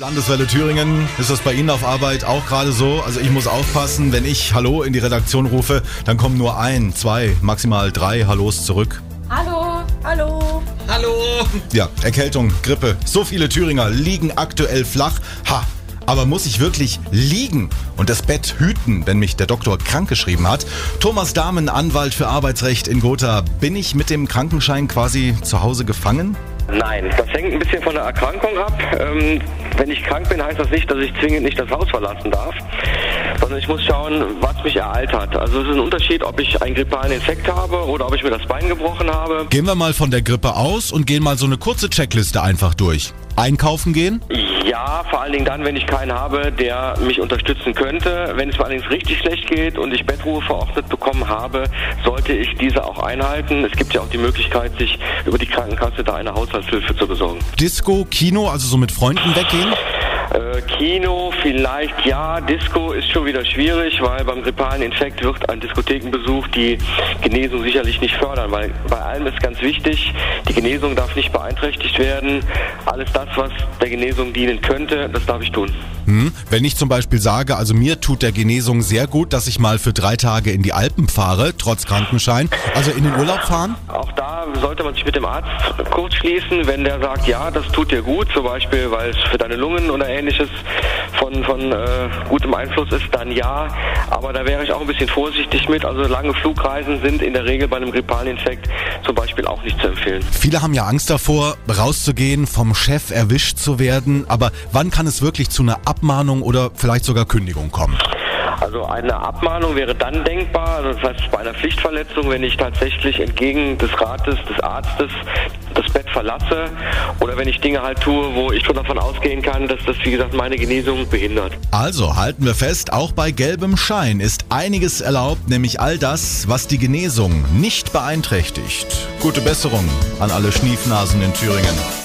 Landeswelle Thüringen, ist das bei Ihnen auf Arbeit auch gerade so? Also ich muss aufpassen, wenn ich Hallo in die Redaktion rufe, dann kommen nur ein, zwei, maximal drei Hallos zurück. Hallo, hallo. Hallo. Ja, Erkältung, Grippe. So viele Thüringer liegen aktuell flach. Ha, aber muss ich wirklich liegen und das Bett hüten, wenn mich der Doktor krankgeschrieben hat? Thomas Dahmen, Anwalt für Arbeitsrecht in Gotha. Bin ich mit dem Krankenschein quasi zu Hause gefangen? Nein, das hängt ein bisschen von der Erkrankung ab. Ähm, wenn ich krank bin, heißt das nicht, dass ich zwingend nicht das Haus verlassen darf, sondern ich muss schauen, was mich ereilt hat. Also es ist ein Unterschied, ob ich einen grippalen Infekt habe oder ob ich mir das Bein gebrochen habe. Gehen wir mal von der Grippe aus und gehen mal so eine kurze Checkliste einfach durch. Einkaufen gehen? Ja, vor allen Dingen dann, wenn ich keinen habe, der mich unterstützen könnte. Wenn es mir allerdings richtig schlecht geht und ich Bettruhe verordnet bekommen habe, sollte ich diese auch einhalten. Es gibt ja auch die Möglichkeit, sich über die Krankenkasse da eine Haushaltshilfe zu besorgen. Disco, Kino, also so mit Freunden weggehen? Äh, Kino vielleicht ja, Disco ist schon wieder schwierig, weil beim grippalen Infekt wird ein Diskothekenbesuch die Genesung sicherlich nicht fördern, weil bei allem ist ganz wichtig, die Genesung darf nicht beeinträchtigt werden. Alles das, was der Genesung dienen könnte, das darf ich tun. Hm, wenn ich zum Beispiel sage, also mir tut der Genesung sehr gut, dass ich mal für drei Tage in die Alpen fahre, trotz Krankenschein, also in den Urlaub fahren? Auch da sollte man sich mit dem Arzt kurz schließen, wenn der sagt, ja, das tut dir gut, zum Beispiel, weil es für deine Lungen oder ähnliches von, von äh, gutem Einfluss ist, dann ja. Aber da wäre ich auch ein bisschen vorsichtig mit. Also lange Flugreisen sind in der Regel bei einem grippalen Infekt zum Beispiel auch nicht zu empfehlen. Viele haben ja Angst davor, rauszugehen, vom Chef erwischt zu werden. Aber wann kann es wirklich zu einer Abmahnung oder vielleicht sogar Kündigung kommen? Also eine Abmahnung wäre dann denkbar, also das heißt bei einer Pflichtverletzung, wenn ich tatsächlich entgegen des Rates des Arztes das Bett verlasse oder wenn ich Dinge halt tue, wo ich schon davon ausgehen kann, dass das, wie gesagt, meine Genesung behindert. Also halten wir fest, auch bei gelbem Schein ist einiges erlaubt, nämlich all das, was die Genesung nicht beeinträchtigt. Gute Besserung an alle Schniefnasen in Thüringen.